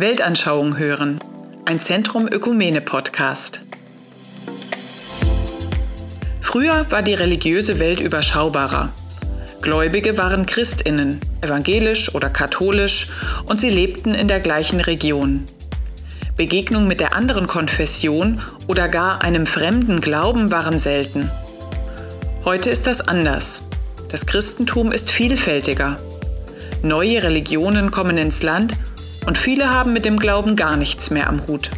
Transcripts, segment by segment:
Weltanschauung hören. Ein Zentrum Ökumene Podcast. Früher war die religiöse Welt überschaubarer. Gläubige waren Christinnen, evangelisch oder katholisch, und sie lebten in der gleichen Region. Begegnung mit der anderen Konfession oder gar einem fremden Glauben waren selten. Heute ist das anders. Das Christentum ist vielfältiger. Neue Religionen kommen ins Land und viele haben mit dem Glauben gar nichts mehr am Hut.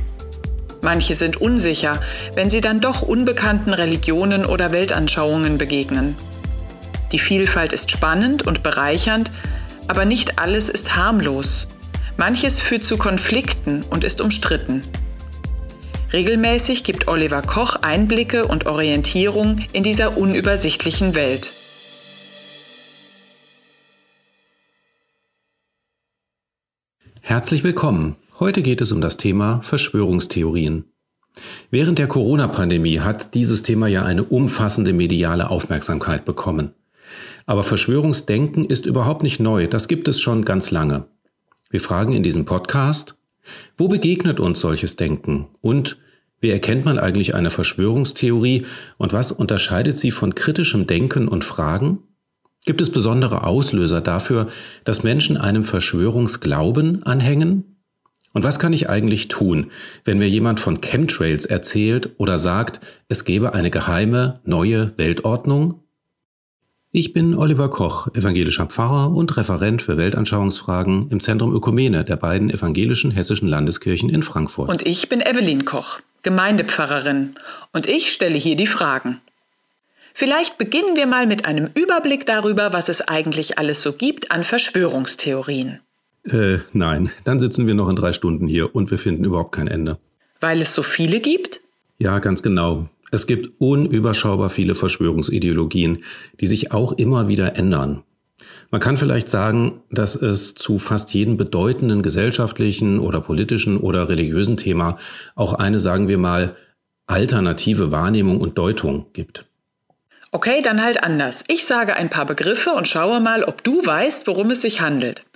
Manche sind unsicher, wenn sie dann doch unbekannten Religionen oder Weltanschauungen begegnen. Die Vielfalt ist spannend und bereichernd, aber nicht alles ist harmlos. Manches führt zu Konflikten und ist umstritten. Regelmäßig gibt Oliver Koch Einblicke und Orientierung in dieser unübersichtlichen Welt. Herzlich willkommen. Heute geht es um das Thema Verschwörungstheorien. Während der Corona-Pandemie hat dieses Thema ja eine umfassende mediale Aufmerksamkeit bekommen. Aber Verschwörungsdenken ist überhaupt nicht neu, das gibt es schon ganz lange. Wir fragen in diesem Podcast, wo begegnet uns solches Denken und wie erkennt man eigentlich eine Verschwörungstheorie und was unterscheidet sie von kritischem Denken und Fragen? Gibt es besondere Auslöser dafür, dass Menschen einem Verschwörungsglauben anhängen? Und was kann ich eigentlich tun, wenn mir jemand von Chemtrails erzählt oder sagt, es gebe eine geheime neue Weltordnung? Ich bin Oliver Koch, evangelischer Pfarrer und Referent für Weltanschauungsfragen im Zentrum Ökumene der beiden evangelischen hessischen Landeskirchen in Frankfurt. Und ich bin Evelyn Koch, Gemeindepfarrerin. Und ich stelle hier die Fragen. Vielleicht beginnen wir mal mit einem Überblick darüber, was es eigentlich alles so gibt an Verschwörungstheorien. Äh, nein, dann sitzen wir noch in drei Stunden hier und wir finden überhaupt kein Ende. Weil es so viele gibt? Ja, ganz genau. Es gibt unüberschaubar viele Verschwörungsideologien, die sich auch immer wieder ändern. Man kann vielleicht sagen, dass es zu fast jedem bedeutenden gesellschaftlichen oder politischen oder religiösen Thema auch eine, sagen wir mal, alternative Wahrnehmung und Deutung gibt. Okay, dann halt anders. Ich sage ein paar Begriffe und schaue mal, ob du weißt, worum es sich handelt.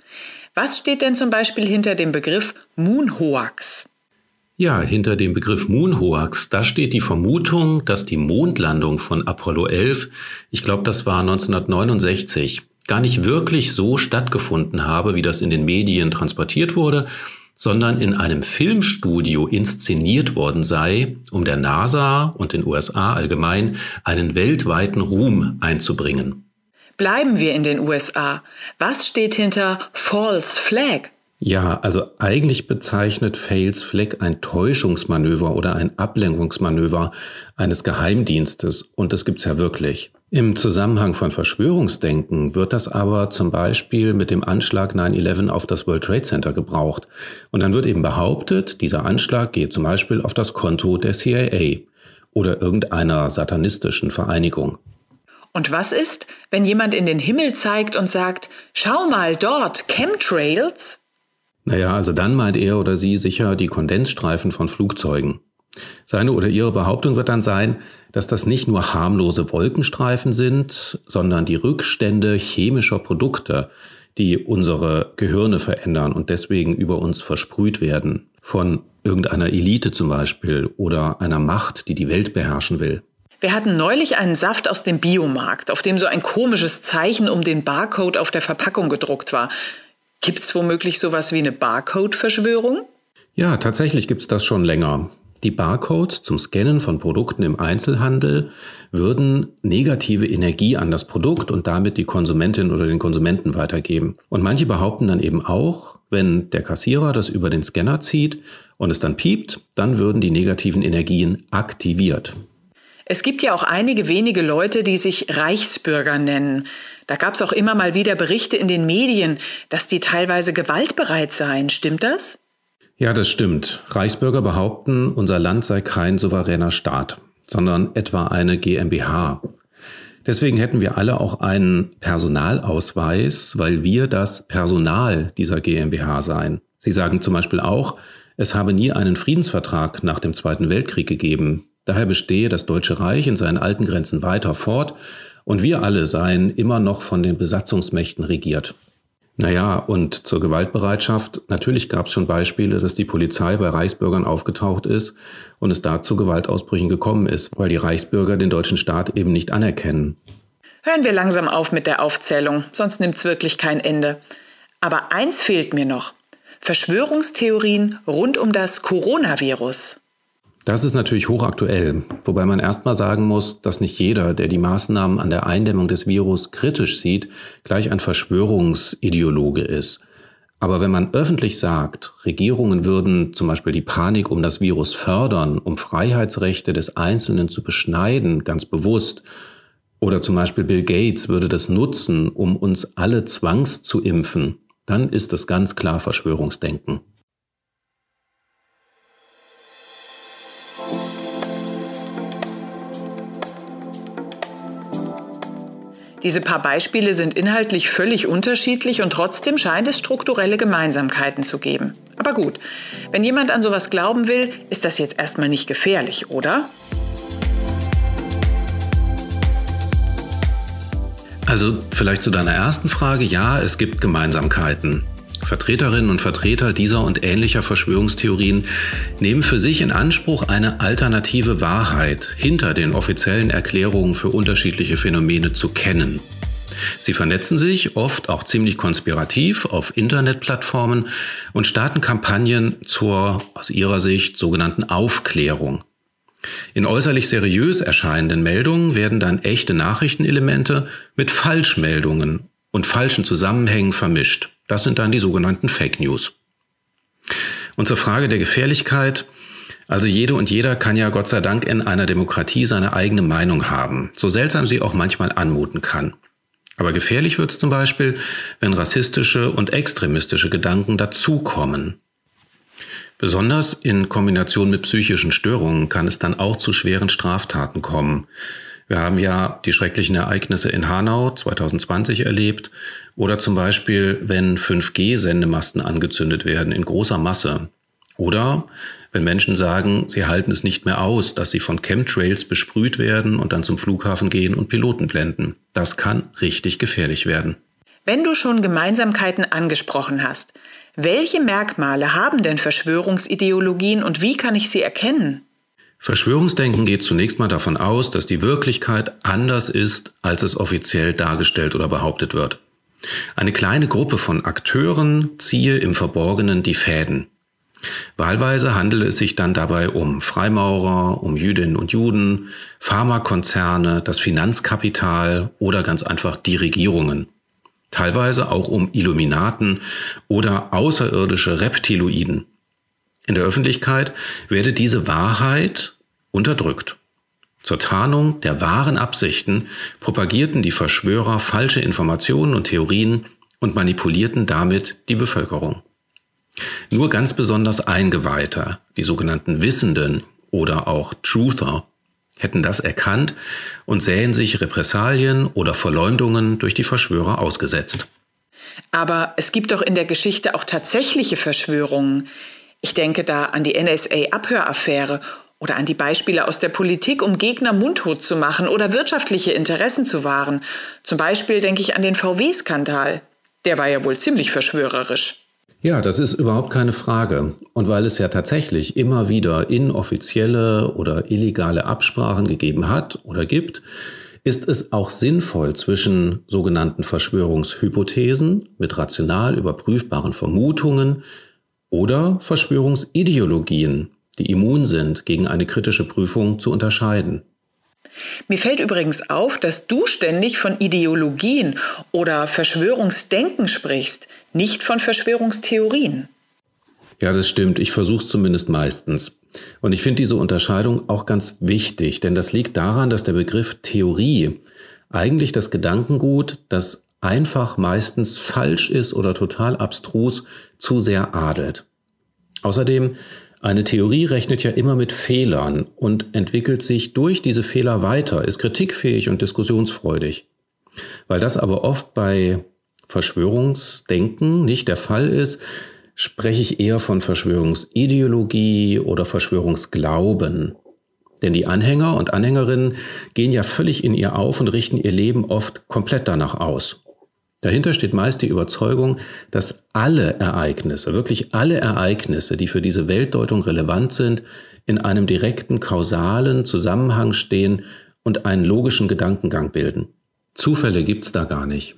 Was steht denn zum Beispiel hinter dem Begriff Moonhoax? Ja, hinter dem Begriff Moonhoax, da steht die Vermutung, dass die Mondlandung von Apollo 11, ich glaube, das war 1969, gar nicht wirklich so stattgefunden habe, wie das in den Medien transportiert wurde, sondern in einem Filmstudio inszeniert worden sei, um der NASA und den USA allgemein einen weltweiten Ruhm einzubringen. Bleiben wir in den USA. Was steht hinter False Flag? Ja, also eigentlich bezeichnet Fails Fleck ein Täuschungsmanöver oder ein Ablenkungsmanöver eines Geheimdienstes und das gibt's ja wirklich. Im Zusammenhang von Verschwörungsdenken wird das aber zum Beispiel mit dem Anschlag 9-11 auf das World Trade Center gebraucht. Und dann wird eben behauptet, dieser Anschlag geht zum Beispiel auf das Konto der CIA oder irgendeiner satanistischen Vereinigung. Und was ist, wenn jemand in den Himmel zeigt und sagt, schau mal dort, Chemtrails? Naja, also dann meint er oder sie sicher die Kondensstreifen von Flugzeugen. Seine oder ihre Behauptung wird dann sein, dass das nicht nur harmlose Wolkenstreifen sind, sondern die Rückstände chemischer Produkte, die unsere Gehirne verändern und deswegen über uns versprüht werden. Von irgendeiner Elite zum Beispiel oder einer Macht, die die Welt beherrschen will. Wir hatten neulich einen Saft aus dem Biomarkt, auf dem so ein komisches Zeichen um den Barcode auf der Verpackung gedruckt war. Gibt es womöglich sowas wie eine Barcode-Verschwörung? Ja, tatsächlich gibt es das schon länger. Die Barcodes zum Scannen von Produkten im Einzelhandel würden negative Energie an das Produkt und damit die Konsumentin oder den Konsumenten weitergeben. Und manche behaupten dann eben auch, wenn der Kassierer das über den Scanner zieht und es dann piept, dann würden die negativen Energien aktiviert. Es gibt ja auch einige wenige Leute, die sich Reichsbürger nennen. Da gab es auch immer mal wieder Berichte in den Medien, dass die teilweise gewaltbereit seien. Stimmt das? Ja, das stimmt. Reichsbürger behaupten, unser Land sei kein souveräner Staat, sondern etwa eine GmbH. Deswegen hätten wir alle auch einen Personalausweis, weil wir das Personal dieser GmbH seien. Sie sagen zum Beispiel auch, es habe nie einen Friedensvertrag nach dem Zweiten Weltkrieg gegeben. Daher bestehe das Deutsche Reich in seinen alten Grenzen weiter fort und wir alle seien immer noch von den Besatzungsmächten regiert. Naja, und zur Gewaltbereitschaft, natürlich gab es schon Beispiele, dass die Polizei bei Reichsbürgern aufgetaucht ist und es da zu Gewaltausbrüchen gekommen ist, weil die Reichsbürger den deutschen Staat eben nicht anerkennen. Hören wir langsam auf mit der Aufzählung, sonst nimmt es wirklich kein Ende. Aber eins fehlt mir noch. Verschwörungstheorien rund um das Coronavirus. Das ist natürlich hochaktuell, wobei man erstmal sagen muss, dass nicht jeder, der die Maßnahmen an der Eindämmung des Virus kritisch sieht, gleich ein Verschwörungsideologe ist. Aber wenn man öffentlich sagt, Regierungen würden zum Beispiel die Panik um das Virus fördern, um Freiheitsrechte des Einzelnen zu beschneiden, ganz bewusst, oder zum Beispiel Bill Gates würde das nutzen, um uns alle zwangs zu impfen, dann ist das ganz klar Verschwörungsdenken. Diese paar Beispiele sind inhaltlich völlig unterschiedlich und trotzdem scheint es strukturelle Gemeinsamkeiten zu geben. Aber gut, wenn jemand an sowas glauben will, ist das jetzt erstmal nicht gefährlich, oder? Also vielleicht zu deiner ersten Frage, ja, es gibt Gemeinsamkeiten. Vertreterinnen und Vertreter dieser und ähnlicher Verschwörungstheorien nehmen für sich in Anspruch, eine alternative Wahrheit hinter den offiziellen Erklärungen für unterschiedliche Phänomene zu kennen. Sie vernetzen sich, oft auch ziemlich konspirativ, auf Internetplattformen und starten Kampagnen zur, aus ihrer Sicht, sogenannten Aufklärung. In äußerlich seriös erscheinenden Meldungen werden dann echte Nachrichtenelemente mit Falschmeldungen und falschen Zusammenhängen vermischt. Das sind dann die sogenannten Fake News. Und zur Frage der Gefährlichkeit. Also jede und jeder kann ja Gott sei Dank in einer Demokratie seine eigene Meinung haben, so seltsam sie auch manchmal anmuten kann. Aber gefährlich wird es zum Beispiel, wenn rassistische und extremistische Gedanken dazukommen. Besonders in Kombination mit psychischen Störungen kann es dann auch zu schweren Straftaten kommen. Wir haben ja die schrecklichen Ereignisse in Hanau 2020 erlebt oder zum Beispiel, wenn 5G-Sendemasten angezündet werden in großer Masse. Oder wenn Menschen sagen, sie halten es nicht mehr aus, dass sie von Chemtrails besprüht werden und dann zum Flughafen gehen und Piloten blenden. Das kann richtig gefährlich werden. Wenn du schon Gemeinsamkeiten angesprochen hast, welche Merkmale haben denn Verschwörungsideologien und wie kann ich sie erkennen? Verschwörungsdenken geht zunächst mal davon aus, dass die Wirklichkeit anders ist, als es offiziell dargestellt oder behauptet wird. Eine kleine Gruppe von Akteuren ziehe im Verborgenen die Fäden. Wahlweise handele es sich dann dabei um Freimaurer, um Jüdinnen und Juden, Pharmakonzerne, das Finanzkapital oder ganz einfach die Regierungen. Teilweise auch um Illuminaten oder außerirdische Reptiloiden. In der Öffentlichkeit werde diese Wahrheit unterdrückt. Zur Tarnung der wahren Absichten propagierten die Verschwörer falsche Informationen und Theorien und manipulierten damit die Bevölkerung. Nur ganz besonders Eingeweihte, die sogenannten Wissenden oder auch Truther, hätten das erkannt und sähen sich Repressalien oder Verleumdungen durch die Verschwörer ausgesetzt. Aber es gibt doch in der Geschichte auch tatsächliche Verschwörungen. Ich denke da an die NSA-Abhöraffäre oder an die Beispiele aus der Politik, um Gegner mundtot zu machen oder wirtschaftliche Interessen zu wahren. Zum Beispiel denke ich an den VW-Skandal. Der war ja wohl ziemlich verschwörerisch. Ja, das ist überhaupt keine Frage. Und weil es ja tatsächlich immer wieder inoffizielle oder illegale Absprachen gegeben hat oder gibt, ist es auch sinnvoll, zwischen sogenannten Verschwörungshypothesen mit rational überprüfbaren Vermutungen oder Verschwörungsideologien, die immun sind gegen eine kritische Prüfung, zu unterscheiden. Mir fällt übrigens auf, dass du ständig von Ideologien oder Verschwörungsdenken sprichst, nicht von Verschwörungstheorien. Ja, das stimmt. Ich versuche es zumindest meistens. Und ich finde diese Unterscheidung auch ganz wichtig, denn das liegt daran, dass der Begriff Theorie eigentlich das Gedankengut, das einfach meistens falsch ist oder total abstrus, zu sehr adelt. Außerdem, eine Theorie rechnet ja immer mit Fehlern und entwickelt sich durch diese Fehler weiter, ist kritikfähig und diskussionsfreudig. Weil das aber oft bei Verschwörungsdenken nicht der Fall ist, spreche ich eher von Verschwörungsideologie oder Verschwörungsglauben. Denn die Anhänger und Anhängerinnen gehen ja völlig in ihr auf und richten ihr Leben oft komplett danach aus. Dahinter steht meist die Überzeugung, dass alle Ereignisse, wirklich alle Ereignisse, die für diese Weltdeutung relevant sind, in einem direkten kausalen Zusammenhang stehen und einen logischen Gedankengang bilden. Zufälle gibt's da gar nicht.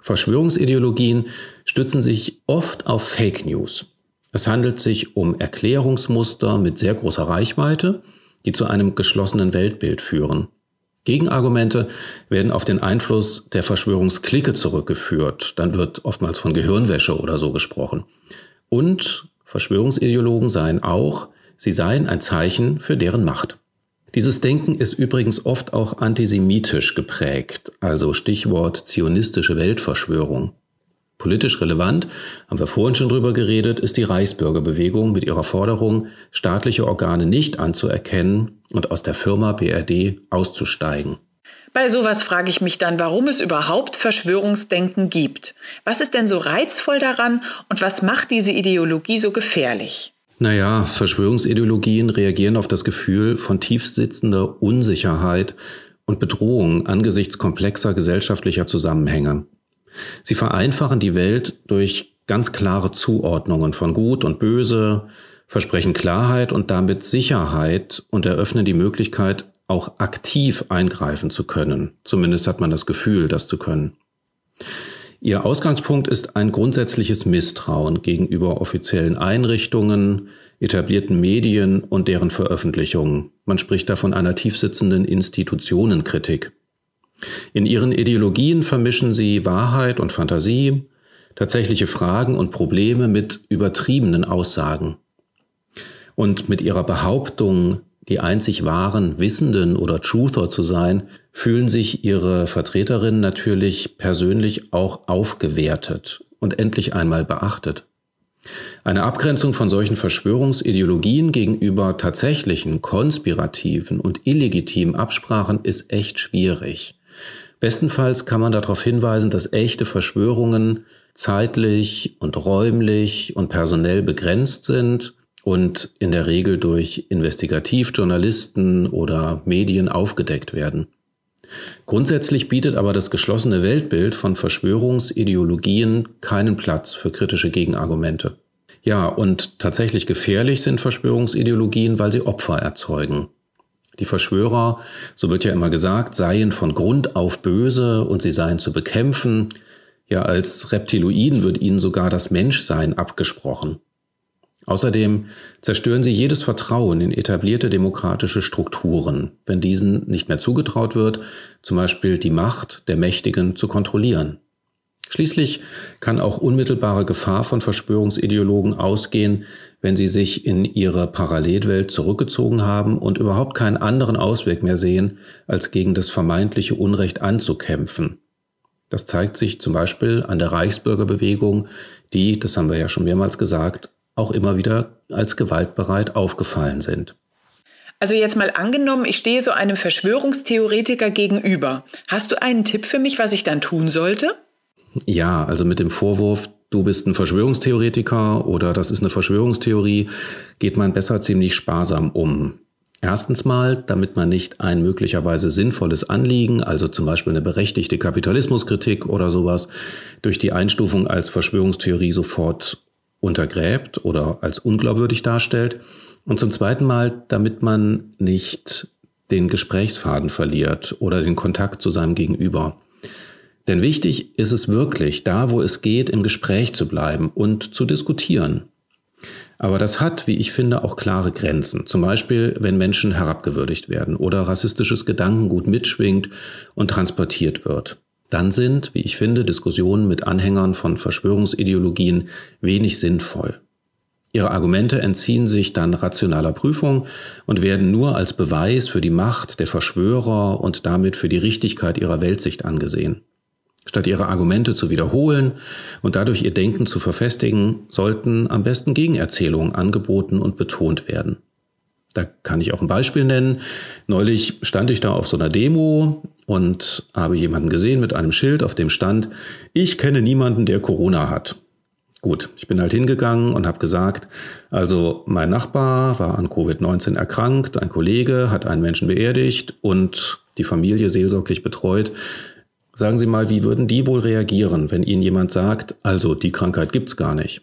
Verschwörungsideologien stützen sich oft auf Fake News. Es handelt sich um Erklärungsmuster mit sehr großer Reichweite, die zu einem geschlossenen Weltbild führen. Gegenargumente werden auf den Einfluss der Verschwörungsklicke zurückgeführt. Dann wird oftmals von Gehirnwäsche oder so gesprochen. Und Verschwörungsideologen seien auch, sie seien ein Zeichen für deren Macht. Dieses Denken ist übrigens oft auch antisemitisch geprägt, also Stichwort zionistische Weltverschwörung. Politisch relevant, haben wir vorhin schon drüber geredet, ist die Reichsbürgerbewegung mit ihrer Forderung, staatliche Organe nicht anzuerkennen und aus der Firma BRD auszusteigen. Bei sowas frage ich mich dann, warum es überhaupt Verschwörungsdenken gibt. Was ist denn so reizvoll daran und was macht diese Ideologie so gefährlich? Naja, Verschwörungsideologien reagieren auf das Gefühl von tiefsitzender Unsicherheit und Bedrohung angesichts komplexer gesellschaftlicher Zusammenhänge. Sie vereinfachen die Welt durch ganz klare Zuordnungen von Gut und Böse, versprechen Klarheit und damit Sicherheit und eröffnen die Möglichkeit, auch aktiv eingreifen zu können. Zumindest hat man das Gefühl, das zu können. Ihr Ausgangspunkt ist ein grundsätzliches Misstrauen gegenüber offiziellen Einrichtungen, etablierten Medien und deren Veröffentlichungen. Man spricht da von einer tiefsitzenden Institutionenkritik. In ihren Ideologien vermischen sie Wahrheit und Fantasie, tatsächliche Fragen und Probleme mit übertriebenen Aussagen. Und mit ihrer Behauptung, die einzig wahren Wissenden oder Truther zu sein, fühlen sich ihre Vertreterinnen natürlich persönlich auch aufgewertet und endlich einmal beachtet. Eine Abgrenzung von solchen Verschwörungsideologien gegenüber tatsächlichen, konspirativen und illegitimen Absprachen ist echt schwierig. Bestenfalls kann man darauf hinweisen, dass echte Verschwörungen zeitlich und räumlich und personell begrenzt sind und in der Regel durch Investigativjournalisten oder Medien aufgedeckt werden. Grundsätzlich bietet aber das geschlossene Weltbild von Verschwörungsideologien keinen Platz für kritische Gegenargumente. Ja, und tatsächlich gefährlich sind Verschwörungsideologien, weil sie Opfer erzeugen. Die Verschwörer, so wird ja immer gesagt, seien von Grund auf böse und sie seien zu bekämpfen. Ja, als Reptiloiden wird ihnen sogar das Menschsein abgesprochen. Außerdem zerstören sie jedes Vertrauen in etablierte demokratische Strukturen, wenn diesen nicht mehr zugetraut wird, zum Beispiel die Macht der Mächtigen zu kontrollieren. Schließlich kann auch unmittelbare Gefahr von Verschwörungsideologen ausgehen, wenn sie sich in ihre Parallelwelt zurückgezogen haben und überhaupt keinen anderen Ausweg mehr sehen, als gegen das vermeintliche Unrecht anzukämpfen. Das zeigt sich zum Beispiel an der Reichsbürgerbewegung, die, das haben wir ja schon mehrmals gesagt, auch immer wieder als gewaltbereit aufgefallen sind. Also jetzt mal angenommen, ich stehe so einem Verschwörungstheoretiker gegenüber. Hast du einen Tipp für mich, was ich dann tun sollte? Ja, also mit dem Vorwurf, du bist ein Verschwörungstheoretiker oder das ist eine Verschwörungstheorie, geht man besser ziemlich sparsam um. Erstens mal, damit man nicht ein möglicherweise sinnvolles Anliegen, also zum Beispiel eine berechtigte Kapitalismuskritik oder sowas, durch die Einstufung als Verschwörungstheorie sofort untergräbt oder als unglaubwürdig darstellt. Und zum zweiten Mal, damit man nicht den Gesprächsfaden verliert oder den Kontakt zu seinem Gegenüber. Denn wichtig ist es wirklich, da wo es geht, im Gespräch zu bleiben und zu diskutieren. Aber das hat, wie ich finde, auch klare Grenzen. Zum Beispiel, wenn Menschen herabgewürdigt werden oder rassistisches Gedankengut mitschwingt und transportiert wird. Dann sind, wie ich finde, Diskussionen mit Anhängern von Verschwörungsideologien wenig sinnvoll. Ihre Argumente entziehen sich dann rationaler Prüfung und werden nur als Beweis für die Macht der Verschwörer und damit für die Richtigkeit ihrer Weltsicht angesehen. Statt ihre Argumente zu wiederholen und dadurch ihr Denken zu verfestigen, sollten am besten Gegenerzählungen angeboten und betont werden. Da kann ich auch ein Beispiel nennen. Neulich stand ich da auf so einer Demo und habe jemanden gesehen mit einem Schild, auf dem stand, ich kenne niemanden, der Corona hat. Gut, ich bin halt hingegangen und habe gesagt, also mein Nachbar war an Covid-19 erkrankt, ein Kollege hat einen Menschen beerdigt und die Familie seelsorglich betreut Sagen Sie mal, wie würden die wohl reagieren, wenn Ihnen jemand sagt, also die Krankheit gibt's gar nicht?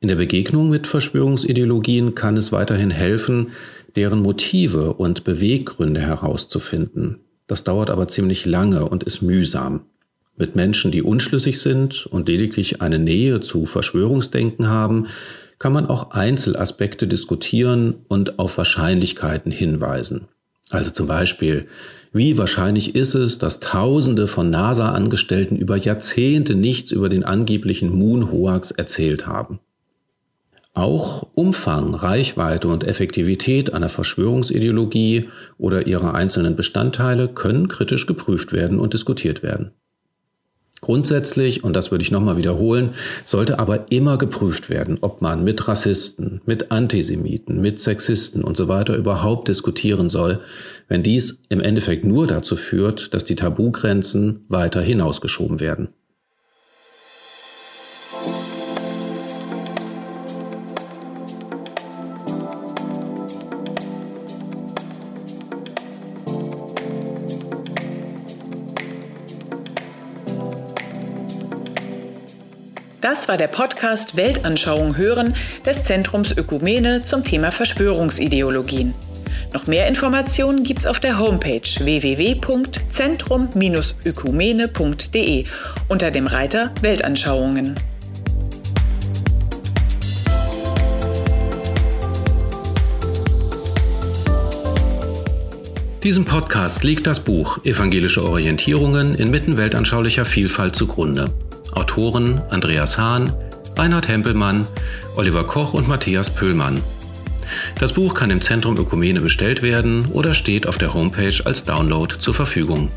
In der Begegnung mit Verschwörungsideologien kann es weiterhin helfen, deren Motive und Beweggründe herauszufinden. Das dauert aber ziemlich lange und ist mühsam. Mit Menschen, die unschlüssig sind und lediglich eine Nähe zu Verschwörungsdenken haben, kann man auch Einzelaspekte diskutieren und auf Wahrscheinlichkeiten hinweisen. Also zum Beispiel, wie wahrscheinlich ist es, dass Tausende von NASA-Angestellten über Jahrzehnte nichts über den angeblichen Moon-Hoax erzählt haben? Auch Umfang, Reichweite und Effektivität einer Verschwörungsideologie oder ihrer einzelnen Bestandteile können kritisch geprüft werden und diskutiert werden. Grundsätzlich, und das würde ich nochmal wiederholen, sollte aber immer geprüft werden, ob man mit Rassisten, mit Antisemiten, mit Sexisten und so weiter überhaupt diskutieren soll, wenn dies im Endeffekt nur dazu führt, dass die Tabugrenzen weiter hinausgeschoben werden. Das war der Podcast Weltanschauung hören des Zentrums Ökumene zum Thema Verschwörungsideologien. Noch mehr Informationen gibt's auf der Homepage www.zentrum-ökumene.de unter dem Reiter Weltanschauungen. Diesem Podcast liegt das Buch Evangelische Orientierungen inmitten weltanschaulicher Vielfalt zugrunde. Autoren Andreas Hahn, Reinhard Hempelmann, Oliver Koch und Matthias Pöhlmann. Das Buch kann im Zentrum Ökumene bestellt werden oder steht auf der Homepage als Download zur Verfügung.